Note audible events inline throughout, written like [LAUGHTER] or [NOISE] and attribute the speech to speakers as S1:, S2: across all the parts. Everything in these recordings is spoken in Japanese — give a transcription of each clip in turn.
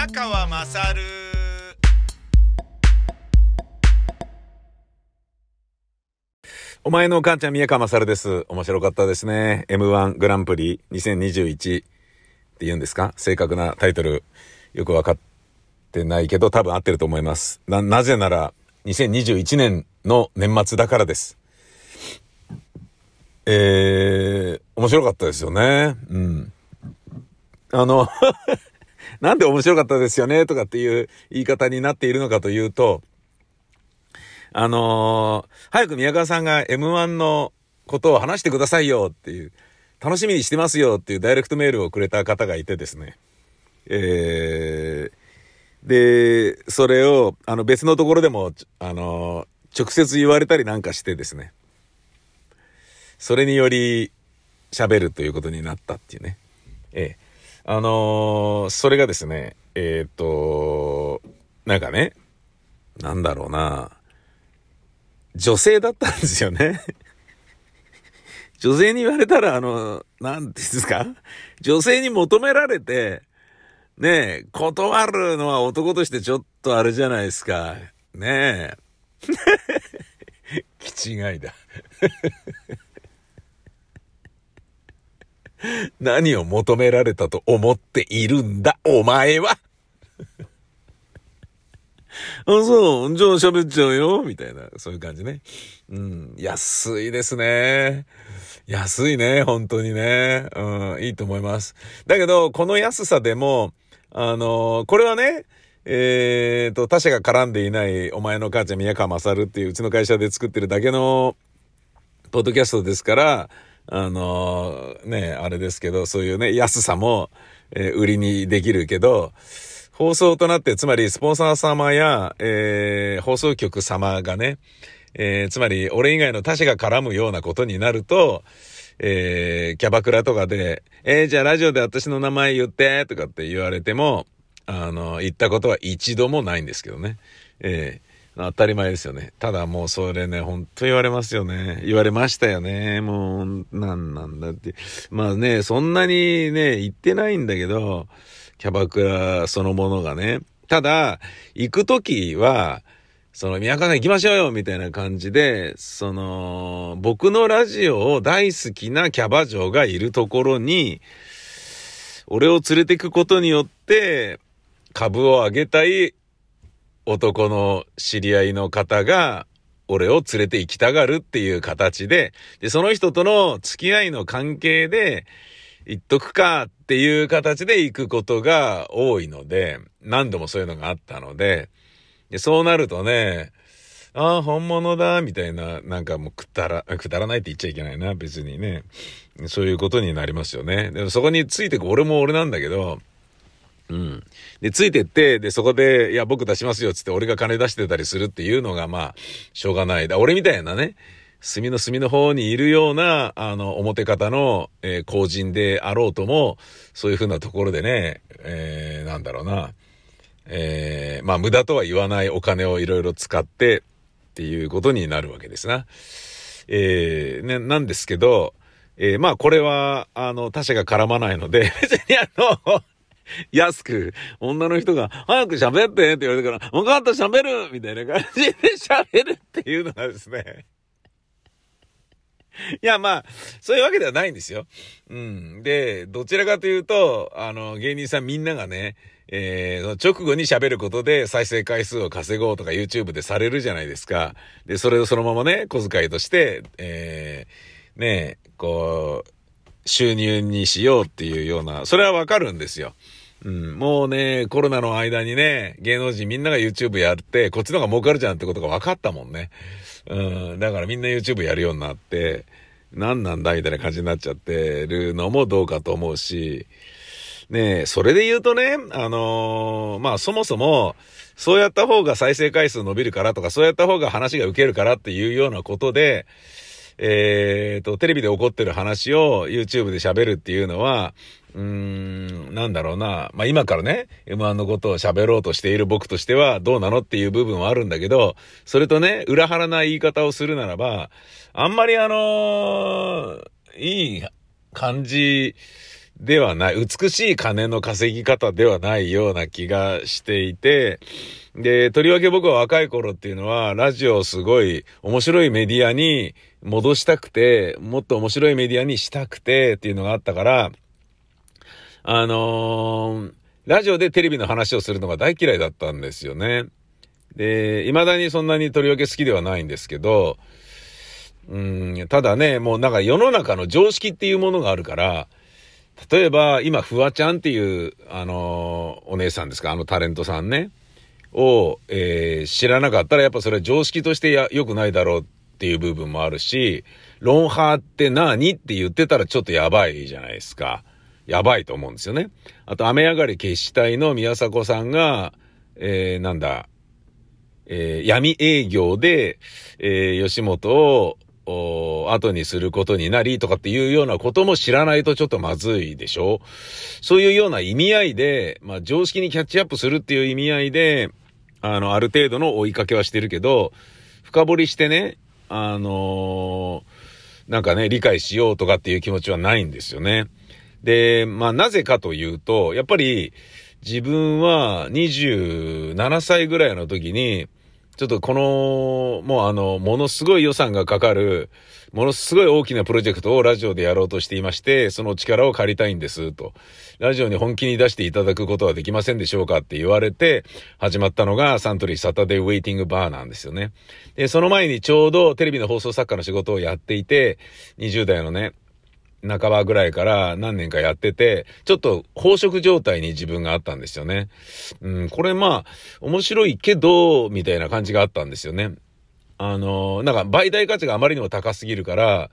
S1: 宮川まさる
S2: お前のお母ちゃん宮川まさるです。面白かったですね。M1 グランプリ2021って言うんですか？正確なタイトルよくわかってないけど多分合ってると思います。な、なぜなら2021年の年末だからです。えー、面白かったですよね。うん。あの、[LAUGHS] なんで面白かったですよねとかっていう言い方になっているのかというと、あのー早く宮川さんが M1 のことを話してくださいよっていう、楽しみにしてますよっていうダイレクトメールをくれた方がいてですね。えー、で、それを、あの別のところでも、あのー直接言われたりなんかしてですね。それにより喋るということになったっていうね。ええあのーそれがですね、えっ、と、なんかね、なんだろうな、女性だったんですよね。[LAUGHS] 女性に言われたら、あの、なんていうんですか？女性に求められて、ねえ、断るのは男としてちょっとあれじゃないですか。ねえ。[LAUGHS] 気違いだ。[LAUGHS] 何を求められたと思っているんだ、お前は。[LAUGHS] あ、そう、じゃあ喋っちゃうよ、みたいな、そういう感じね。うん、安いですね。安いね、本当にね。うん、いいと思います。だけど、この安さでも、あのこれはね、えーと、他社が絡んでいない、お前の母ちゃん宮川勝っていううちの会社で作ってるだけの、ポッドキャストですから、あのね、あれですけど、そういうね、安さも、えー売りにできるけど、放送となって、つまりスポンサー様や、えー放送局様がね、えつまり俺以外の他社が絡むようなことになると、えキャバクラとかで、えーじゃあラジオで私の名前言って、とかって言われても、あの、言ったことは一度もないんですけどね。えー当たり前ですよね。ただもうそれね、ほんと言われますよね。言われましたよね。もう、なんなんだって。まあね、そんなにね、言ってないんだけど、キャバクラそのものがね。ただ、行くときは、その、宮川さん行きましょうよみたいな感じで、その、僕のラジオを大好きなキャバ嬢がいるところに、俺を連れてくことによって、株を上げたい男の知り合いの方が、俺を連れて行きたがるっていう形で、で、その人との付き合いの関係で、行っとくかっていう形で行くことが多いので、何度もそういうのがあったので、でそうなるとね、ああ、本物だ、みたいな、なんかもうくだら、くだらないって言っちゃいけないな、別にね。そういうことになりますよね。でもそこについてく俺も俺なんだけど、うん。で、ついてって、で、そこで、いや、僕出しますよ、つって俺が金出してたりするっていうのが、まあ、しょうがない。だ俺みたいなね、隅の隅の方にいるような、あの、表方の、えー公人であろうとも、そういうふうなところでね、えー、なんだろうな、えー、まあ、無駄とは言わないお金をいろいろ使って、っていうことになるわけですな。えー、ね、なんですけど、えー、まあ、これは、あの、他者が絡まないので、別にあの、安く、女の人が、早く喋ってって言われてから、分かった喋るみたいな感じで喋るっていうのがですね。[LAUGHS] いや、まあ、そういうわけではないんですよ。うん。で、どちらかというと、あの、芸人さんみんながね、えー、直後に喋ることで再生回数を稼ごうとか YouTube でされるじゃないですか。で、それをそのままね、小遣いとして、えー、ね、こう、収入にしようっていうような、それはわかるんですよ。うん、もうね、コロナの間にね、芸能人みんなが YouTube やって、こっちの方が儲かるじゃんってことが分かったもんね。うん、だからみんな YouTube やるようになって、何なんだみたいな感じになっちゃってるのもどうかと思うし、ね、それで言うとね、あのーまあそもそも、そうやった方が再生回数伸びるからとか、そうやった方が話が受けるからっていうようなことで、えーと、テレビで起こってる話を YouTube で喋るっていうのは、うーん、なんだろうな。まあ、今からね、M1 のことを喋ろうとしている僕としてはどうなのっていう部分はあるんだけど、それとね、裏腹な言い方をするならば、あんまりあのーいい感じではない、美しい金の稼ぎ方ではないような気がしていて、で、とりわけ僕は若い頃っていうのは、ラジオをすごい面白いメディアに戻したくて、もっと面白いメディアにしたくてっていうのがあったから、あのー、ラジオでテレビの話をするのが大嫌いだったんですよね。で、未だにそんなにとりわけ好きではないんですけど、うん、ただね、もうなんか世の中の常識っていうものがあるから、例えば今、フワちゃんっていう、あのー、お姉さんですか、あのタレントさんね、を、えー、知らなかったらやっぱそれは常識としてや良くないだろうっていう部分もあるし、ロンハーって何って言ってたらちょっとやばいじゃないですか。やばいと思うんですよね。あと、雨上がり決死隊の宮迫さんが、えー、なんだ、えー、闇営業で、えー、吉本を、後にすることになりとかっていうようなことも知らないとちょっとまずいでしょそういうような意味合いで、まあ常識にキャッチアップするっていう意味合いで、あの、ある程度の追いかけはしてるけど、深掘りしてね、あのー、なんかね、理解しようとかっていう気持ちはないんですよね。で、まあなぜかというと、やっぱり自分は27歳ぐらいの時に、ちょっとこの、もうあの、ものすごい予算がかかる、ものすごい大きなプロジェクトをラジオでやろうとしていまして、その力を借りたいんです、と。ラジオに本気に出していただくことはできませんでしょうかって言われて、始まったのがサントリーサタデーウェイティングバーなんですよね。で、その前にちょうどテレビの放送作家の仕事をやっていて、20代のね、半ばぐらいから何年かやってて、ちょっと飽食状態に自分があったんですよね。うん、これまあ、面白いけど、みたいな感じがあったんですよね。あの、なんか媒体価値があまりにも高すぎるから、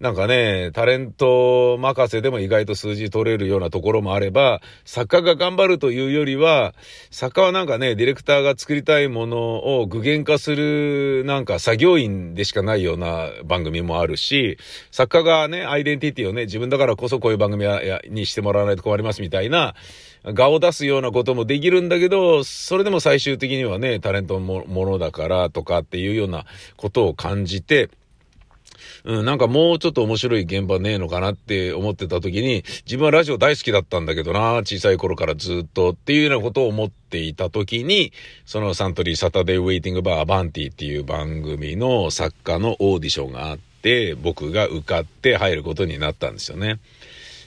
S2: なんかね、タレント任せでも意外と数字取れるようなところもあれば、作家が頑張るというよりは、作家はなんかね、ディレクターが作りたいものを具現化する、なんか作業員でしかないような番組もあるし、作家がね、アイデンティティをね、自分だからこそこういう番組にしてもらわないと困りますみたいな、画を出すようなこともできるんだけど、それでも最終的にはね、タレントもものだからとかっていうようなことを感じて、うん、なんかもうちょっと面白い現場ねえのかなって思ってた時に、自分はラジオ大好きだったんだけどな、小さい頃からずっとっていうようなことを思っていた時に、そのサントリーサタデーウェイティングバーアバンティっていう番組の作家のオーディションがあって、僕が受かって入ることになったんですよね。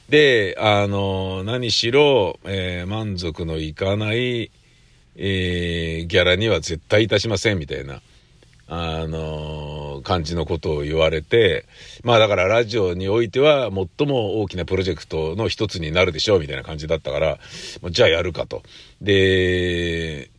S2: で、あの、何しろ、えー、満足のいかない、えー、ギャラには絶対いたしませんみたいな。あの、感じのことを言われて、まあだからラジオにおいては最も大きなプロジェクトの一つになるでしょうみたいな感じだったから、じゃあやるかと。で、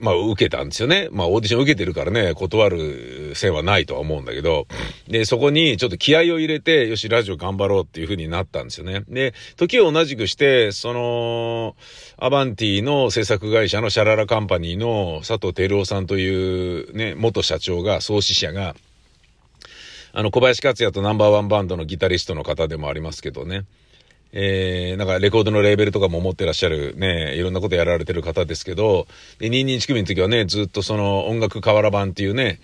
S2: まあ、受けたんですよね。まあ、オーディション受けてるからね、断る線はないとは思うんだけど、で、そこにちょっと気合を入れて、よし、ラジオ頑張ろうっていう風になったんですよね。で、時を同じくして、その、アバンティの制作会社のシャララカンパニーの佐藤照夫さんというね、元社長が、創始者が、あの、小林克也とナンバーワンバンドのギタリストの方でもありますけどね。えー、なんかレコードのレーベルとかも持ってらっしゃるね、いろんなことやられてる方ですけど、で、22組の時はね、ずっとその音楽瓦版っていうね、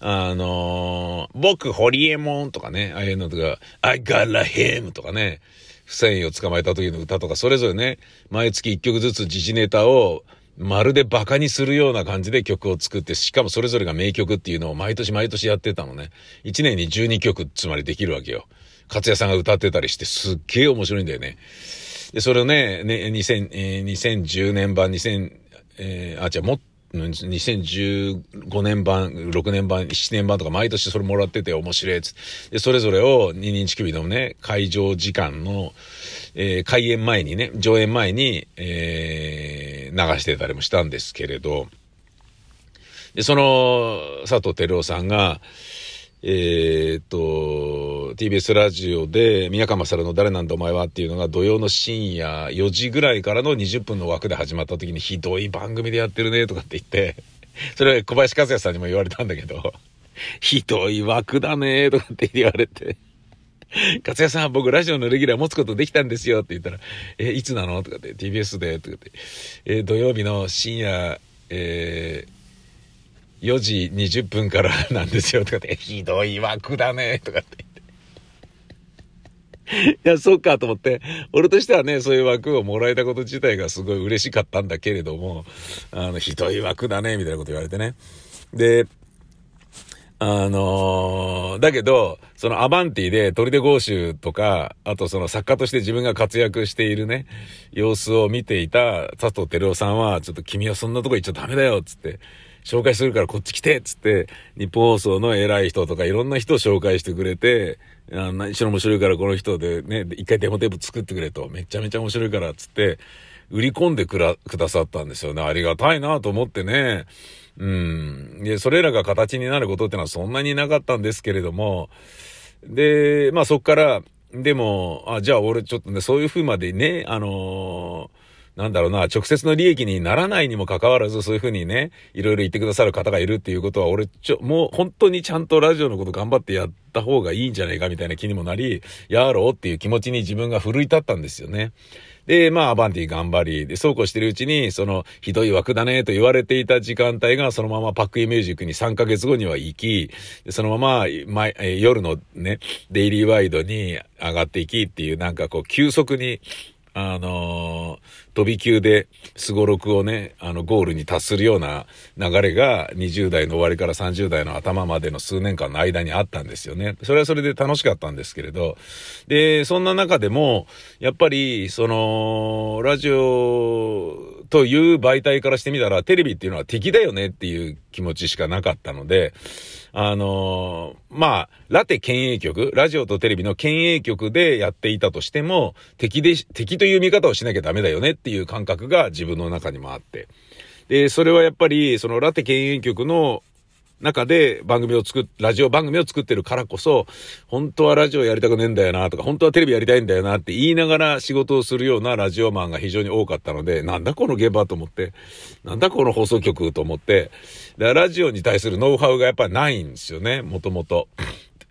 S2: あのー、僕、ホリエモンとかね、ああいうのとか、I got a him とかね、不正義を捕まえた時の歌とか、それぞれね、毎月1曲ずつ時事ネタを、まるで馬鹿にするような感じで曲を作って、しかもそれぞれが名曲っていうのを毎年毎年やってたのね。1年に12曲つまりできるわけよ。勝也さんが歌ってたりしてすっげえ面白いんだよね。で、それをね、ね、2000、えー、2010年版、2000、えー、あ、じゃあもっ2015年版、6年版、7年版とか毎年それもらってて面白いやつ。で、それぞれを二人乳首のね、会場時間の、えー、開演前にね、上演前に、えー、流してたりもしたんですけれど、で、その、佐藤輝夫さんが、えー、っと、TBS ラジオで、宮川勝の誰なんだお前はっていうのが土曜の深夜4時ぐらいからの20分の枠で始まった時にひどい番組でやってるねとかって言って、[LAUGHS] それは小林和也さんにも言われたんだけど、[LAUGHS] ひどい枠だねとかって言われて、[LAUGHS] 勝也さん、僕ラジオのレギュラー持つことできたんですよって言ったら、え、いつなのとかって、TBS で、とかって、え、土曜日の深夜、えー4時20分からなんですよとかって、[LAUGHS] ひどい枠だねとかって言って。いや、そっかと思って、俺としてはね、そういう枠をもらえたこと自体がすごい嬉しかったんだけれども、あの、ひどい枠だね、みたいなこと言われてね。で、あのー、だけど、そのアバンティでトリデゴーシュとか、あとその作家として自分が活躍しているね、様子を見ていた佐藤輝夫さんは、ちょっと君はそんなとこ行っちゃダメだよ、つって。紹介するからこっち来てっつって、日本放送の偉い人とかいろんな人を紹介してくれて、あ何しろ面白いからこの人でね、一回デモテープ作ってくれと、めちゃめちゃ面白いからっつって、売り込んでくら、くださったんですよね。ありがたいなと思ってね。うん。で、それらが形になることってのはそんなになかったんですけれども、で、まあそっから、でも、あ、じゃあ俺ちょっとね、そういう風までね、あのーなんだろうな、直接の利益にならないにもかかわらず、そういうふうにね、いろいろ言ってくださる方がいるっていうことは、俺、ちょ、もう本当にちゃんとラジオのこと頑張ってやった方がいいんじゃないかみたいな気にもなり、やろうっていう気持ちに自分が奮い立ったんですよね。で、まあ、アバンティ頑張り、で、そうこうしてるうちに、その、ひどい枠だねと言われていた時間帯が、そのままパックイミュージックに3ヶ月後には行き、そのまま、ま、夜のね、デイリーワイドに上がっていきっていう、なんかこう、急速に、あのー、飛び級で、スゴロクをね、あの、ゴールに達するような流れが、20代の終わりから30代の頭までの数年間の間にあったんですよね。それはそれで楽しかったんですけれど、で、そんな中でも、やっぱり、その、ラジオという媒体からしてみたら、テレビっていうのは敵だよねっていう気持ちしかなかったので、あのー、まあ、ラテ県営局、ラジオとテレビの県営局でやっていたとしても、敵で、敵という見方をしなきゃダメだよねっていう感覚が自分の中にもあって。で、それはやっぱり、そのラテ県営局の中で番組を作っ、ラジオ番組を作ってるからこそ、本当はラジオやりたくねえんだよなとか、本当はテレビやりたいんだよなって言いながら仕事をするようなラジオマンが非常に多かったので、なんだこの現場と思って、なんだこの放送局と思って、ラジオに対するノウハウがやっぱりないんですよね、もともと。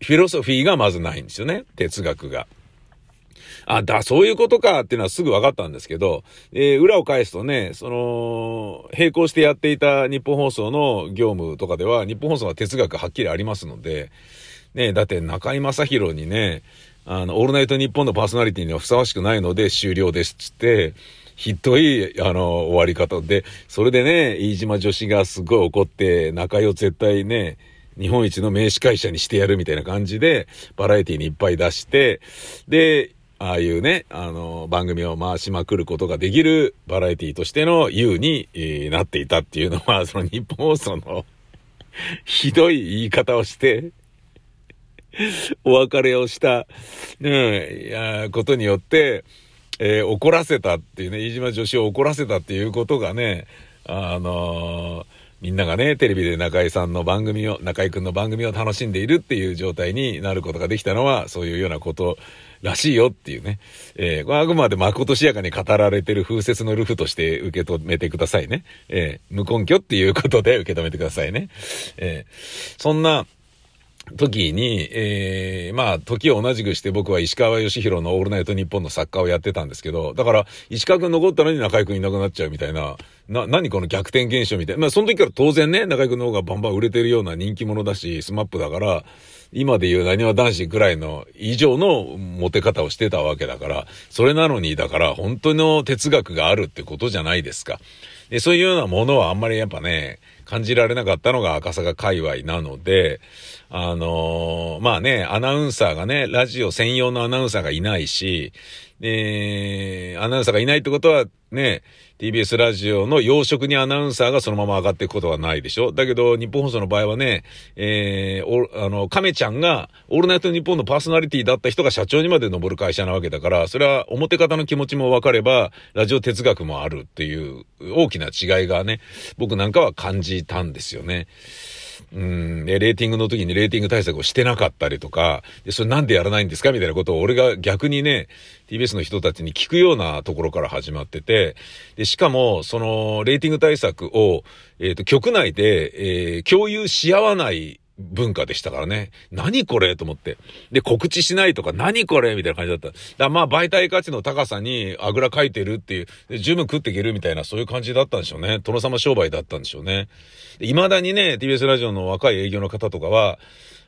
S2: フィロソフィーがまずないんですよね、哲学が。あ、だ、そういうことかっていうのはすぐ分かったんですけど、えー、裏を返すとね、その、並行してやっていた日本放送の業務とかでは、日本放送は哲学はっきりありますので、ね、だって中居正広にね、あの、オールナイト日本のパーソナリティにはふさわしくないので終了ですっつって、ひどい、あの、終わり方で、それでね、飯島女子がすごい怒って、中居を絶対ね、日本一の名司会者にしてやるみたいな感じで、バラエティーにいっぱい出して、で、ああいうね、あの、番組を回しまくることができるバラエティとしての優に、なっていたっていうのは、[LAUGHS] その日本放送の [LAUGHS] ひどい言い方をしてお別れをした、ね、いや、ことによって、えー、怒らせたっていうね、飯島女子を怒らせたっていうことがね、あのー、みんながね、テレビで中井さんの番組を、中井くんの番組を楽しんでいるっていう状態になることができたのは、そういうようなことらしいよっていうね。えー、あくまで誠しやかに語られてる風説のルフとして受け止めてくださいね。えー、無根拠っていうことで受け止めてくださいね。えー、そんな、時に、えー、まあ、時を同じくして僕は石川義弘のオールナイトニッポンの作家をやってたんですけど、だから、石川くん残ったのに中居くんいなくなっちゃうみたいな、な、何この逆転現象みたいな。まあ、その時から当然ね、中居くんの方がバンバン売れてるような人気者だし、 SMAP だから、今で言うなにわ男子くらいの以上のモテ方をしてたわけだから、それなのに、だから本当の哲学があるってことじゃないですか。で、そういうようなものはあんまりやっぱね、感じられなかったのが赤坂界隈なので、あのー、まあね、アナウンサーがね、ラジオ専用のアナウンサーがいないし、えー、アナウンサーがいないってことはね、TBS ラジオの養殖にアナウンサーがそのまま上がっていくことはないでしょだけど、日本放送の場合はね、えー、あの、亀ちゃんが、オールナイト日本のパーソナリティだった人が社長にまで登る会社なわけだから、それは表方の気持ちも分かれば、ラジオ哲学もあるっていう大きな違いがね、僕なんかは感じたんですよね。うん、レーティングの時にレーティング対策をしてなかったりとか、で、それなんでやらないんですかみたいなことを俺が逆にね、TBS の人たちに聞くようなところから始まってて、で、しかも、その、レーティング対策を、えっ、ー、と、局内で、えー、共有し合わない文化でしたからね。何これと思って。で、告知しないとか、何これみたいな感じだった。だまあ、媒体価値の高さにあぐらかいてるっていう、十分食っていけるみたいな、そういう感じだったんでしょうね。殿様商売だったんでしょうね。未だにね、TBS ラジオの若い営業の方とかは、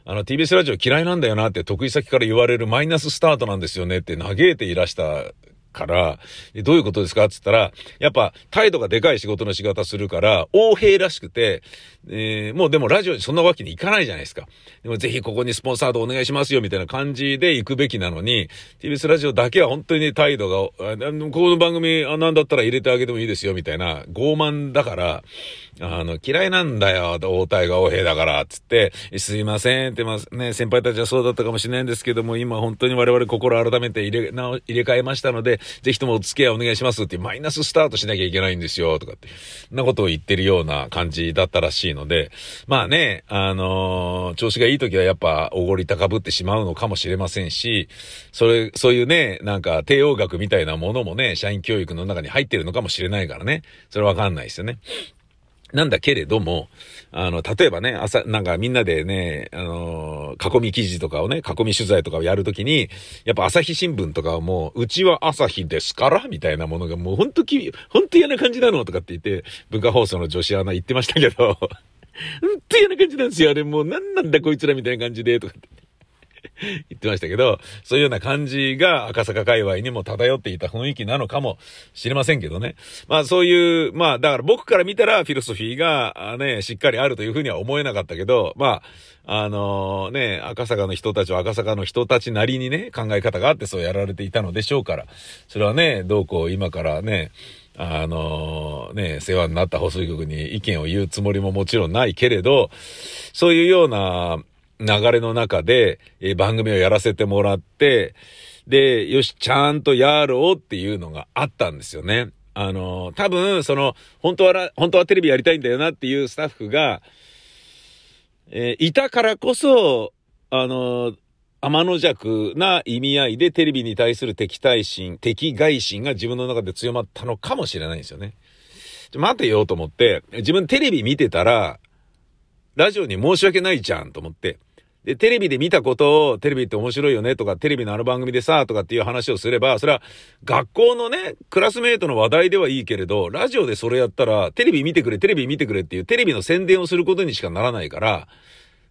S2: あの TBS ラジオ嫌いなんだよなって得意先から言われるマイナススタートなんですよねって嘆いていらしたから、どういうことですか？って言ったら、やっぱ態度がでかい仕事の仕方するから、横兵らしくて、えー、もうでもラジオにそんなわけにいかないじゃないですか。でもぜひここにスポンサードお願いしますよみたいな感じで行くべきなのに、TBS ラジオだけは本当に態度が、この番組、あ、なんだったら入れてあげてもいいですよみたいな傲慢だから、あの、嫌いなんだよ、応対が王兵だから、つって、すいませんって、まあね、先輩たちはそうだったかもしれないんですけども、今本当に我々心改めて入れ、な入れ替えましたので、ぜひともお付き合いお願いしますってマイナススタートしなきゃいけないんですよ、とかって、なことを言ってるような感じだったらしいので、まあね、あのー、調子がいい時はやっぱおごり高ぶってしまうのかもしれませんし、それ、そういうね、なんか帝王学みたいなものもね、社員教育の中に入ってるのかもしれないからね、それわかんないですよね。なんだけれども、あの、例えばね、朝、なんかみんなでね、あの囲み記事とかをね、囲み取材とかをやるときに、やっぱ朝日新聞とかはもう、うちは朝日ですからみたいなものがもうほんとき、ほんと嫌な感じなのとかって言って、文化放送の女子アナ言ってましたけど、ほんと嫌な感じなんですよ。あれもう何なんだこいつらみたいな感じで、とかって。[LAUGHS] 言ってましたけど、そういうような感じが赤坂界隈にも漂っていた雰囲気なのかもしれませんけどね。まあそういう、まあだから僕から見たらフィロソフィーがね、しっかりあるというふうには思えなかったけど、まあ、あのー、ね、赤坂の人たちは赤坂の人たちなりにね、考え方があってそうやられていたのでしょうから、それはね、どうこう今からね、あのね、世話になった放送局に意見を言うつもりももちろんないけれど、そういうような、流れの中で、え番組をやらせてもらって、で、よし、ちゃんとやろうっていうのがあったんですよね。あの、多分、その、本当は、本当はテレビやりたいんだよなっていうスタッフが、えー、いたからこそ、あの、天の弱な意味合いでテレビに対する敵対心、敵外心が自分の中で強まったのかもしれないんですよね。待てよと思って、自分テレビ見てたら、ラジオに申し訳ないじゃんと思って、で、テレビで見たことを、テレビって面白いよねとか、テレビのあの番組でさ、とかっていう話をすれば、それは学校のね、クラスメイトの話題ではいいけれど、ラジオでそれやったら、テレビ見てくれ、テレビ見てくれっていうテレビの宣伝をすることにしかならないから、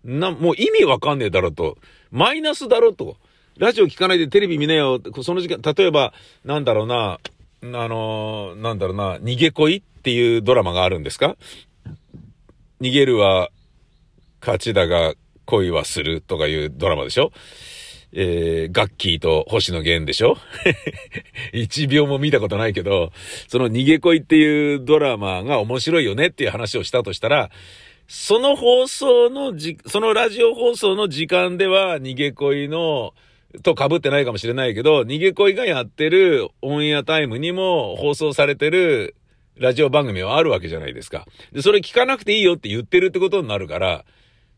S2: な、もう意味わかんねえだろと。マイナスだろと。ラジオ聞かないでテレビ見なよ。その時間、例えば、なんだろうな、あのー、なんだろうな、逃げ恋っていうドラマがあるんですか？逃げるは勝ちだが、恋はするとかいうドラマでしょ？えー、ガッキーと星野源でしょ？[LAUGHS] 一秒も見たことないけど、その逃げ恋っていうドラマが面白いよねっていう話をしたとしたら、その放送のじ、そのラジオ放送の時間では逃げ恋の、と被ってないかもしれないけど、逃げ恋がやってるオンエアタイムにも放送されてるラジオ番組はあるわけじゃないですか。で、それ聞かなくていいよって言ってるってことになるから、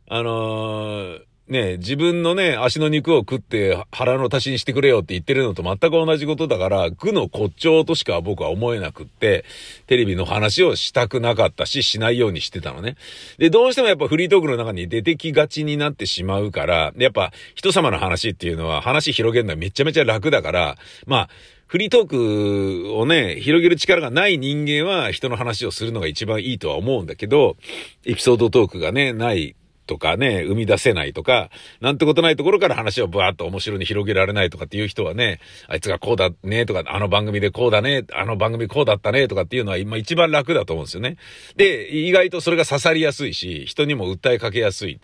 S2: あのー、ね、自分のね、足の肉を食って腹の足しにしてくれよって言ってるのと全く同じことだから、具の骨頂としか僕は思えなくって、テレビの話をしたくなかったし、しないようにしてたのね。で、どうしてもやっぱフリートークの中に出てきがちになってしまうから、やっぱ人様の話っていうのは話広げるのはめちゃめちゃ楽だから、まあ、フリートークをね、広げる力がない人間は人の話をするのが一番いいとは思うんだけど、エピソードトークがね、ないとかね、生み出せないとか、なんてことないところから話をブワーッと面白に広げられないとかっていう人はね、あいつがこうだねとか、あの番組でこうだね、あの番組こうだったねとかっていうのは今一番楽だと思うんですよね。で、意外とそれが刺さりやすいし、人にも訴えかけやすい。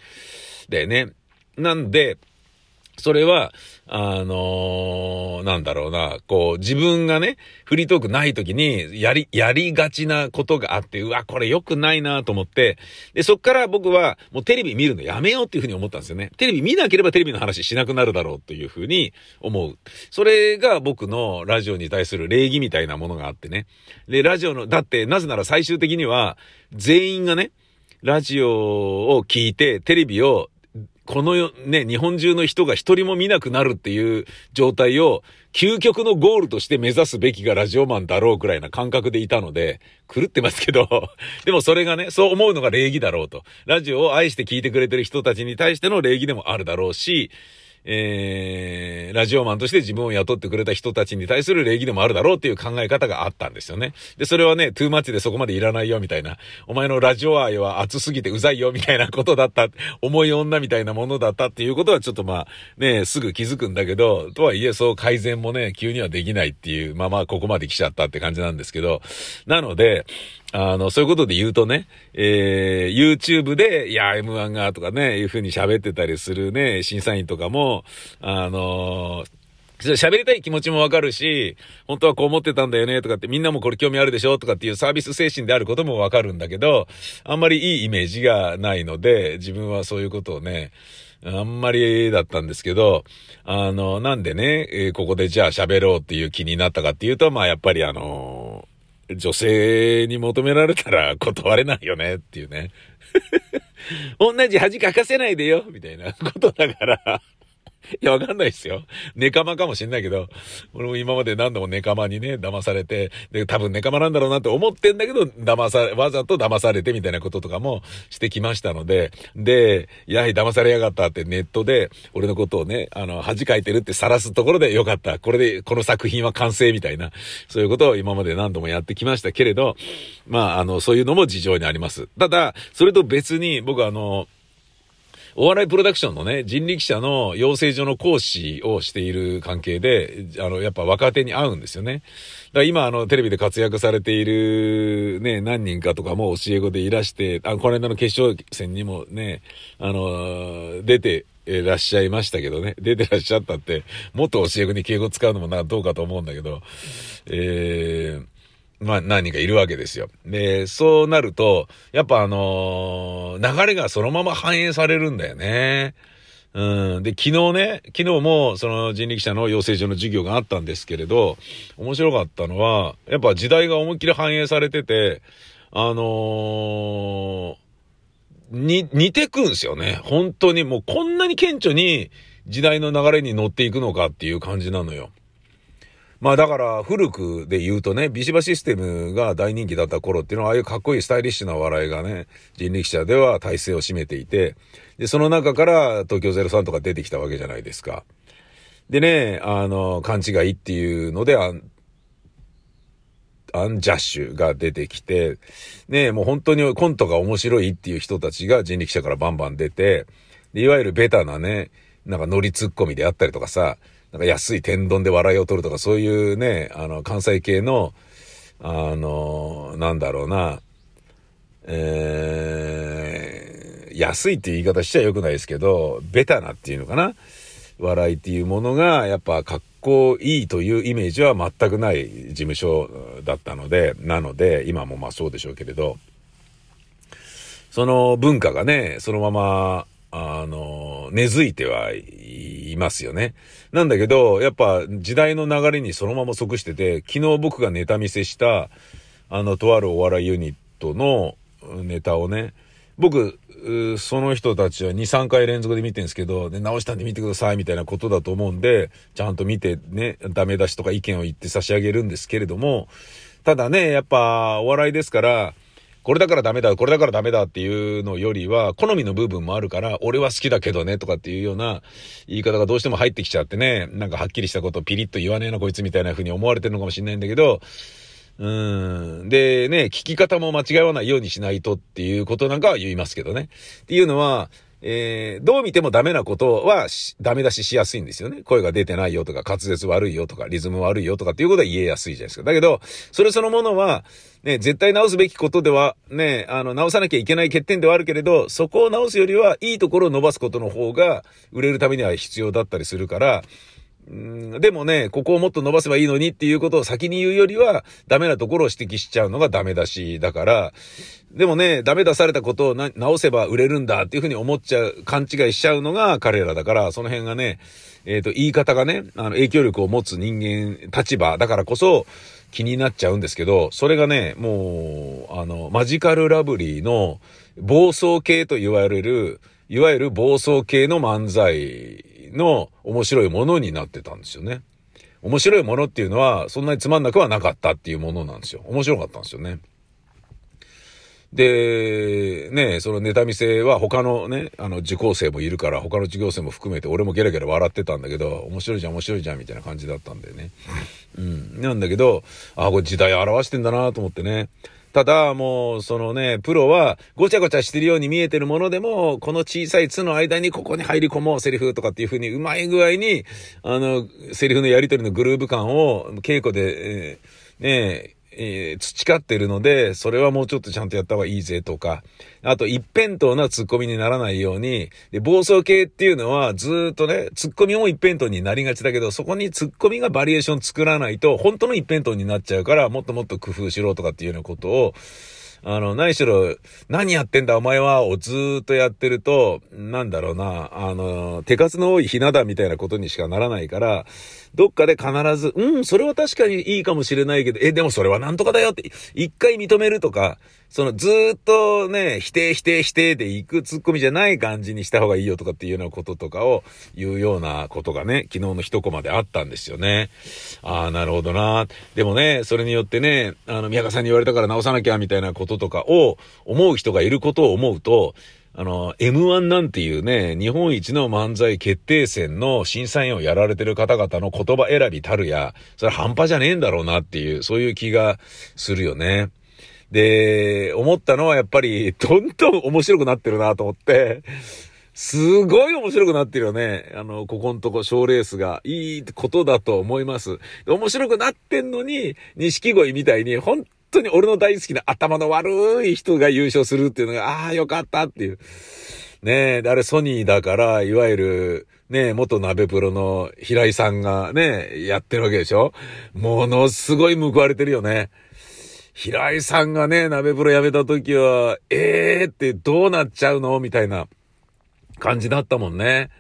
S2: でね。なんで、それは、あのー、なんだろうな、こう、自分がね、フリートークない時に、やり、やりがちなことがあって、うわ、これ良くないなと思って、で、そっから僕は、もうテレビ見るのやめようっていうふうに思ったんですよね。テレビ見なければテレビの話しなくなるだろうというふうに思う。それが僕のラジオに対する礼儀みたいなものがあってね。で、ラジオの、だって、なぜなら最終的には、全員がね、ラジオを聞いて、テレビをこのね、日本中の人が一人も見なくなるっていう状態を究極のゴールとして目指すべきがラジオマンだろうくらいな感覚でいたので、狂ってますけど、[LAUGHS] でもそれがね、そう思うのが礼儀だろうと。ラジオを愛して聞いてくれてる人たちに対しての礼儀でもあるだろうし、えー、ラジオマンとして自分を雇ってくれた人たちに対する礼儀でもあるだろうっていう考え方があったんですよね。で、それはね、トゥーマッチでそこまでいらないよみたいな、お前のラジオ愛は熱すぎてうざいよみたいなことだった、重い女みたいなものだったっていうことはちょっとまあ、ね、すぐ気づくんだけど、とはいえそう改善もね、急にはできないっていう、まあまあここまで来ちゃったって感じなんですけど、なので、あの、そういうことで言うとね、えー、YouTube で、いや、M1 がとかね、いう風に喋ってたりするね、審査員とかも、あのー喋りたい気持ちもわかるし、本当はこう思ってたんだよねとかってみんなもこれ興味あるでしょとかっていうサービス精神であることもわかるんだけど、あんまりいいイメージがないので、自分はそういうことをね、あんまりだったんですけど、あの、なんでね、えー、ここでじゃあ喋ろうっていう気になったかっていうと、まあやっぱりあの女性に求められたら断れないよねっていうね。[LAUGHS] 同じ恥かかせないでよみたいなことだからいや、わかんないですよ。ネカマかもしんないけど、俺も今まで何度もネカマにね、騙されて、で、多分ネカマなんだろうなって思ってんだけど、騙され、わざと騙されてみたいなこととかもしてきましたので、で、やはり騙されやがったってネットで、俺のことをね、あの、恥かいてるって晒すところでよかった。これで、この作品は完成みたいな、そういうことを今まで何度もやってきましたけれど、まあ、あの、そういうのも事情にあります。ただ、それと別に、僕はあの、お笑いプロダクションのね、人力車の養成所の講師をしている関係で、あの、やっぱ若手に会うんですよね。だから今、あの、テレビで活躍されている、ね、何人かとかも教え子でいらして、あこの間の決勝戦にもね、あの、出て、らっしゃいましたけどね。出てらっしゃったって、もっと教え子に敬語使うのもな、どうかと思うんだけど、えー、まあ何人かいるわけですよ。で、そうなると、やっぱあのー、流れがそのまま反映されるんだよね。うん。で、昨日ね、昨日もその人力車の養成所の授業があったんですけれど、面白かったのは、やっぱ時代が思いっきり反映されてて、あのー、に、似てくんですよね。本当にもうこんなに顕著に時代の流れに乗っていくのかっていう感じなのよ。まあだから古くで言うとね、ビシバシステムが大人気だった頃っていうのは、ああいうかっこいいスタイリッシュな笑いがね、人力車では体制を占めていて、で、その中から東京03とか出てきたわけじゃないですか。でね、あの、勘違いっていうので、アン、アンジャッシュが出てきて、ね、もう本当にコントが面白いっていう人たちが人力車からバンバン出て、でいわゆるベタなね、なんかノリツッコミであったりとかさ、なんか安い天丼で笑いを取るとか、そういうね、あの、関西系の、あの、なんだろうな、えー、安いっていう言い方しちゃ良くないですけど、ベタなっていうのかな。笑いっていうものが、やっぱかっこいいというイメージは全くない事務所だったので、なので、今もまあそうでしょうけれど、その文化がね、そのまま、あの、根付いてはいいますよね。なんだけど、やっぱ時代の流れにそのまま即してて、昨日僕がネタ見せした、あの、とあるお笑いユニットのネタをね、僕、その人たちは2、3回連続で見てるんですけど、で、直したんで見てくださいみたいなことだと思うんで、ちゃんと見てね、ダメ出しとか意見を言って差し上げるんですけれども、ただね、やっぱお笑いですから、これだからダメだ、これだからダメだっていうのよりは、好みの部分もあるから、俺は好きだけどね、とかっていうような言い方がどうしても入ってきちゃってね、なんかはっきりしたことをピリッと言わねえなこいつみたいな風に思われてるのかもしれないんだけど、うん。で、ね、聞き方も間違わないようにしないとっていうことなんかは言いますけどね。っていうのは、えー、どう見てもダメなことはダメ出ししやすいんですよね。声が出てないよとか、滑舌悪いよとか、リズム悪いよとかっていうことは言えやすいじゃないですか。だけど、それそのものは、ね、絶対直すべきことでは、ね、あの、直さなきゃいけない欠点ではあるけれど、そこを直すよりは、いいところを伸ばすことの方が、売れるためには必要だったりするから、うんでもね、ここをもっと伸ばせばいいのにっていうことを先に言うよりは、ダメなところを指摘しちゃうのがダメだし、だから、でもね、ダメ出されたことを直せば売れるんだっていうふうに思っちゃう、勘違いしちゃうのが彼らだから、その辺がね、えっ、ー、と、言い方がね、あの、影響力を持つ人間、立場だからこそ気になっちゃうんですけど、それがね、もう、あの、マジカルラブリーの暴走系と言われる、いわゆる暴走系の漫才の面白いものになってたんですよね。面白いものっていうのは、そんなにつまんなくはなかったっていうものなんですよ。面白かったんですよね。で、ね、そのネタ見せは他のね、あの受講生もいるから、他の授業生も含めて俺もゲラゲラ笑ってたんだけど、面白いじゃん面白いじゃんみたいな感じだったんだよね。うん。なんだけど、あ、これ時代表してんだなと思ってね。ただ、もう、そのね、プロは、ごちゃごちゃしてるように見えてるものでも、この小さい「つ」の間にここに入り込もう、セリフとかっていう風に、うまい具合に、あの、セリフのやりとりのグルーヴ感を、稽古で、えー、ねえー、培ってるので、それはもうちょっとちゃんとやった方がいいぜとか、あと一辺倒なツッコミにならないように、で、暴走系っていうのはずっとね、ツッコミも一辺倒になりがちだけど、そこにツッコミがバリエーション作らないと、本当の一辺倒になっちゃうから、もっともっと工夫しろとかっていうようなことを、あの、何しろ、何やってんだお前はをずっとやってると、なんだろうな、あの、手数の多いひなだみたいなことにしかならないから、どっかで必ず、うん、それは確かにいいかもしれないけど、え、でもそれはなんとかだよって、一回認めるとか、そのずっとね、否定否定否定で行くツッコミじゃない感じにした方がいいよとかっていうようなこととかを言うようなことがね、昨日の一コマであったんですよね。ああ、なるほどな。でもね、それによってね、あの、宮川さんに言われたから直さなきゃみたいなこととかを思う人がいることを思うと、あの、M1 なんていうね、日本一の漫才決定戦の審査員をやられてる方々の言葉選びたるや、それ半端じゃねえんだろうなっていう、そういう気がするよね。で、思ったのはやっぱり、どんどん面白くなってるなと思って、すごい面白くなってるよね。あの、ここんとこ賞レースがいいことだと思います。面白くなってんのに、錦鯉みたいに、本当に俺の大好きな頭の悪い人が優勝するっていうのが、ああ、よかったっていう。ねえ、あれソニーだから、いわゆる、ねえ、元鍋プロの平井さんがね、やってるわけでしょ？ものすごい報われてるよね。平井さんがね、鍋プロ辞めた時は、ええー、ってどうなっちゃうの？みたいな感じだったもんね。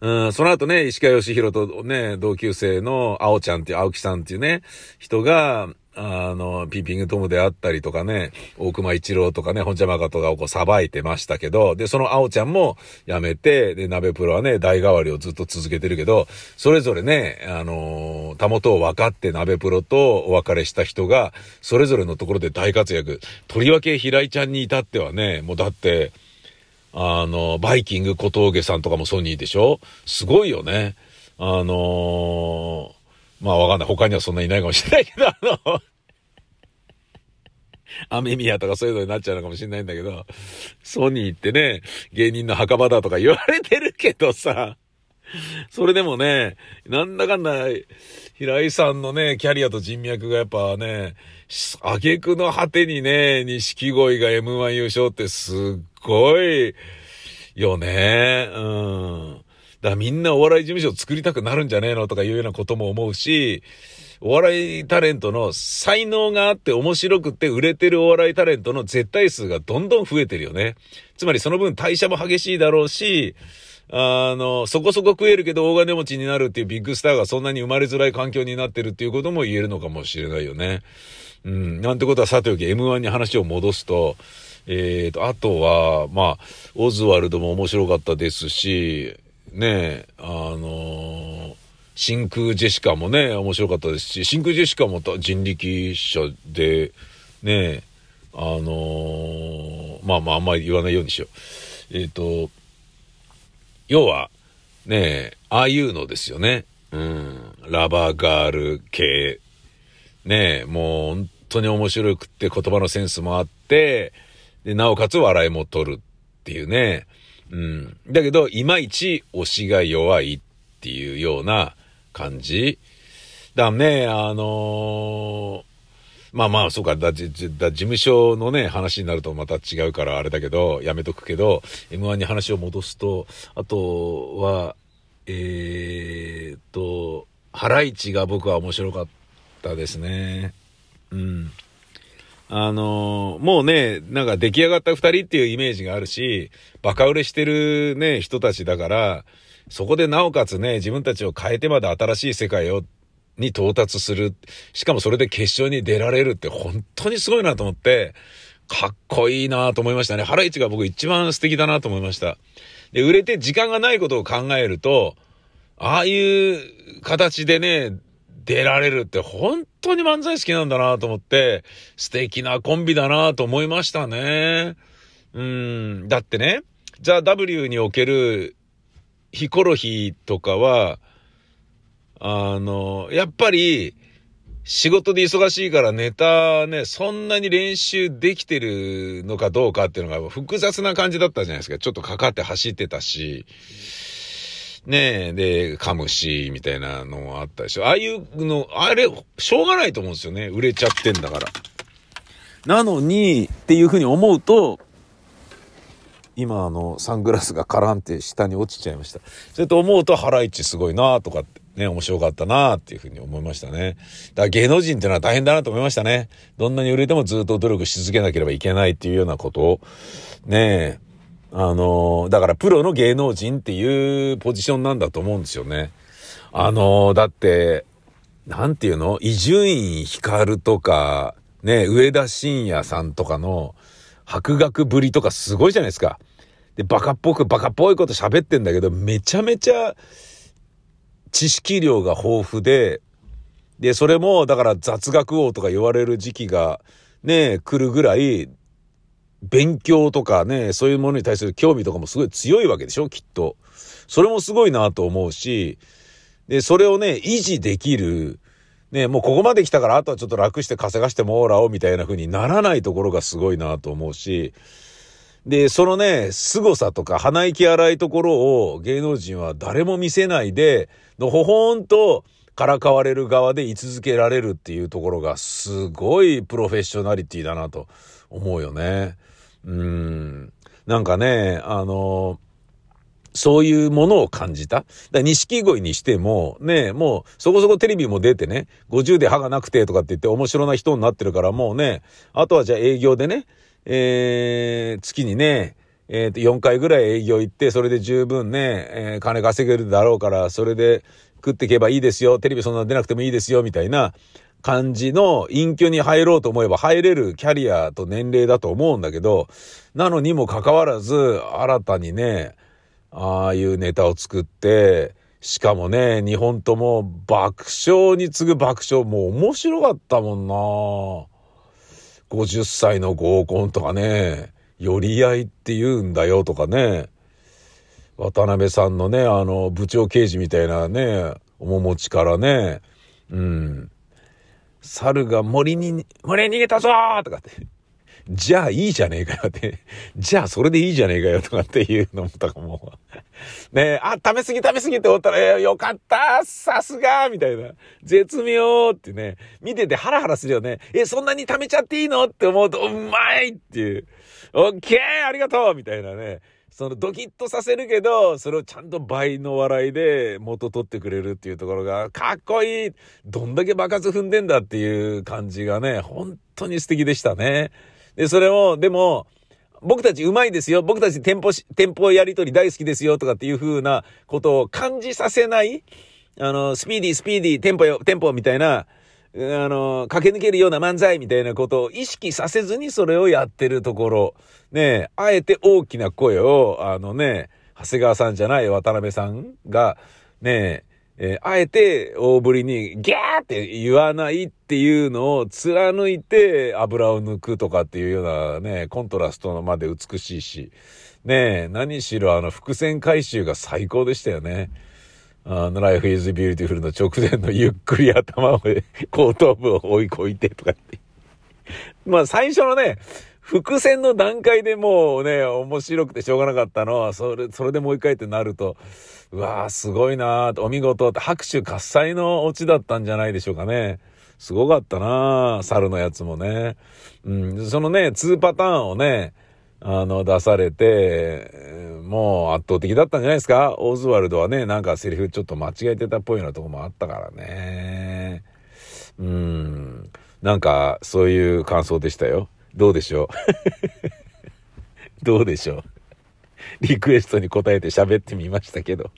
S2: うん、その後ね、石川義弘とね、同級生の青ちゃんっていう、青木さんっていうね、人が、あの、ピーピングトムであったりとかね、大熊一郎とかね、本茶誠がこうさばいてましたけど、で、その青ちゃんも辞めて、で、鍋プロはね、代替わりをずっと続けてるけど、それぞれね、あのたもとを分かって鍋プロとお別れした人が、それぞれのところで大活躍。とりわけ平井ちゃんに至ってはね、もうだって、あの、バイキング小峠さんとかもソニーでしょ？すごいよね。あのーまあわかんない。他にはそんないないかもしれないけど、あのアメミヤとかそういうのになっちゃうのかもしれないんだけど、ソニーってね、芸人の墓場だとか言われてるけどさ、それでもね、なんだかんだ、平井さんのね、キャリアと人脈がやっぱね、挙句の果てにね、錦鯉が M1 優勝ってすっごいよね。うん。だからみんなお笑い事務所作りたくなるんじゃねえのとかいうようなことも思うし、お笑いタレントの才能があって面白くて売れてるお笑いタレントの絶対数がどんどん増えてるよね。つまりその分代謝も激しいだろうし、あの、そこそこ食えるけど大金持ちになるっていうビッグスターがそんなに生まれづらい環境になってるっていうことも言えるのかもしれないよね。うん。なんてことはさておき M1 に話を戻すと、えーと、あとは、まあ、オズワルドも面白かったですし、ね、あのー、真空ジェシカもね、面白かったですし、真空ジェシカも人力車で、ね、あのー、まあまああんまり言わないようにしよう。えっ、ー、と、要は、ねああいうのですよね。うん。ラバーガール系。ねもう本当に面白くって言葉のセンスもあって、で、なおかつ笑いも取るっていうね。うん。だけど、いまいち推しが弱いっていうような感じ。だね、あのー、まあまあ、そうか、だ、だ、事務所のね、話になるとまた違うからあれだけど、やめとくけど、M1 に話を戻すと、あとは、えーと、ハライチが僕は面白かったですね。うん。あの、もうね、なんか出来上がった二人っていうイメージがあるし、バカ売れしてるね、人たちだから、そこでなおかつね、自分たちを変えてまで新しい世界を、に到達する。しかもそれで決勝に出られるって本当にすごいなと思って、かっこいいなと思いましたね。ハライチが僕一番素敵だなと思いました。で、売れて時間がないことを考えると、ああいう形でね、出られるって本当に漫才好きなんだなと思って、素敵なコンビだなと思いましたね。うん、だってね、じゃあ W におけるヒコロヒーとかは、あの、やっぱり、仕事で忙しいからネタね、そんなに練習できてるのかどうかっていうのが複雑な感じだったじゃないですか。ちょっとかかって走ってたし、ねえ、で、噛むし、みたいなのもあったでしょ。ああいうの、あれ、しょうがないと思うんですよね。売れちゃってんだから。なのに、っていうふうに思うと、今あの、サングラスがカランって下に落ちちゃいました。それと思うと、ハライチすごいなとかって。ね、面白かったなっていうふうに思いましたね。だから芸能人っていうのは大変だなと思いましたね。どんなに売れてもずっと努力し続けなければいけないっていうようなことを、ねえ、あの、だからプロの芸能人っていうポジションなんだと思うんですよね。あの、だって、なんていうの？伊集院光とか、ね、上田晋也さんとかの博学ぶりとかすごいじゃないですか。で、バカっぽくバカっぽいこと喋ってんだけど、めちゃめちゃ知識量が豊富で、で、それも、だから雑学王とか言われる時期がね、来るぐらい、勉強とかね、そういうものに対する興味とかもすごい強いわけでしょ、きっと。それもすごいなと思うし、で、それをね、維持できる、ね、もうここまで来たからあとはちょっと楽して稼がしてもらおうみたいな風にならないところがすごいなと思うし、で、そのね、凄さとか鼻息荒いところを芸能人は誰も見せないで、のほほんとからかわれる側で居続けられるっていうところがすごいプロフェッショナリティだなと思うよね。うん。なんかね、あの、そういうものを感じた。だ錦鯉にしても、ね、もうそこそこテレビも出てね、50で歯がなくてとかって言って面白な人になってるからもうね、あとはじゃあ営業でね、えー、月にね、え、ー、と、4回ぐらい営業行って、それで十分ね、えー、金稼げるだろうから、それで食っていけばいいですよ、テレビそんな出なくてもいいですよ、みたいな感じの隠居に入ろうと思えば入れるキャリアと年齢だと思うんだけど、なのにもかかわらず、新たにね、ああいうネタを作って、しかもね、日本とも爆笑に次ぐ爆笑、もう面白かったもんな。50歳の合コンとかね、寄り合いって言うんだよとかね、渡辺さんのね、あの、部長刑事みたいなね、面持ちからね、うん、猿が森に、森に逃げたぞとかって。じゃあいいじゃねえかよって。じゃあそれでいいじゃねえかよとかっていうのもとかも。ねえ、あ、食べ過ぎ食べ過ぎって思ったら、えー、よかったさすがみたいな。絶妙ってね。見ててハラハラするよね。え、そんなに食べちゃっていいのって思うと、うまいっていう。オッケーありがとうみたいなね。そのドキッとさせるけど、それをちゃんと倍の笑いで元取ってくれるっていうところが、かっこいいどんだけ爆発踏んでんだっていう感じがね、本当に素敵でしたね。で、それを、でも、僕たちうまいですよ。僕たち店舗し、店舗やりとり大好きですよ。とかっていう風なことを感じさせない、あの、スピーディー、スピーディー、テンポよ、テンポみたいな、あの、駆け抜けるような漫才みたいなことを意識させずにそれをやってるところ。ねあえて大きな声を、あのね、長谷川さんじゃない渡辺さんが、ねえー、あえて大ぶりにギャーって言わないっていうのを貫いて油を抜くとかっていうようなね、コントラストまで美しいし、ねえ、何しろあの伏線回収が最高でしたよね。あの、Life is Beautiful の直前のゆっくり頭を、後頭部を追いこいてとかって。まあ最初のね、伏線の段階でもうね、面白くてしょうがなかったのは、それ、それでもう一回ってなると、うわーすごいなーお見事って拍手喝采のオチだったんじゃないでしょうかね。すごかったなー猿のやつもね。うん、そのね、2パターンをね、あの、出されて、もう圧倒的だったんじゃないですか？オズワルドはね、なんかセリフちょっと間違えてたっぽいようなとこもあったからね。うん。なんか、そういう感想でしたよ。どうでしょう？[LAUGHS] どうでしょう？リクエストに答えて喋ってみましたけど。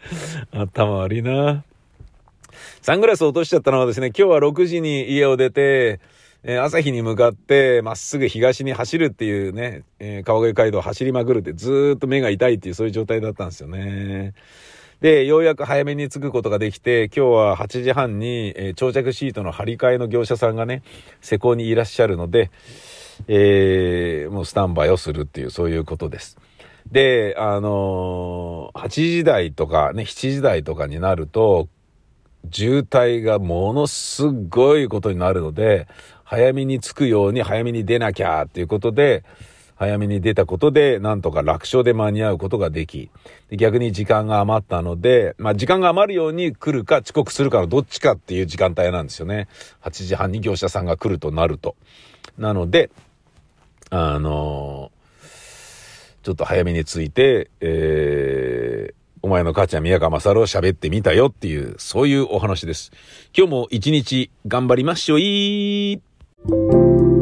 S2: [LAUGHS] 頭悪いな。サングラス落としちゃったのはですね、今日は6時に家を出て、えー、朝日に向かってまっすぐ東に走るっていうね、えー、川越街道を走りまくるってずっと目が痛いっていうそういう状態だったんですよね。で、ようやく早めに着くことができて、今日は8時半に、えー、長着シートの張り替えの業者さんがね、施工にいらっしゃるので、えー、もうスタンバイをするっていう、そういうことです。で、あのー、8時台とかね、7時台とかになると、渋滞がものすごいことになるので、早めに着くように早めに出なきゃっていうことで、早めに出たことで、なんとか楽勝で間に合うことができ、で逆に時間が余ったので、まあ時間が余るように来るか遅刻するかのどっちかっていう時間帯なんですよね。8時半に業者さんが来るとなると。なので、あのー、ちょっと早めに着いて、えー、お前の母ちゃん宮川勝を喋ってみたよっていう、そういうお話です。今日も一日頑張りましょい Música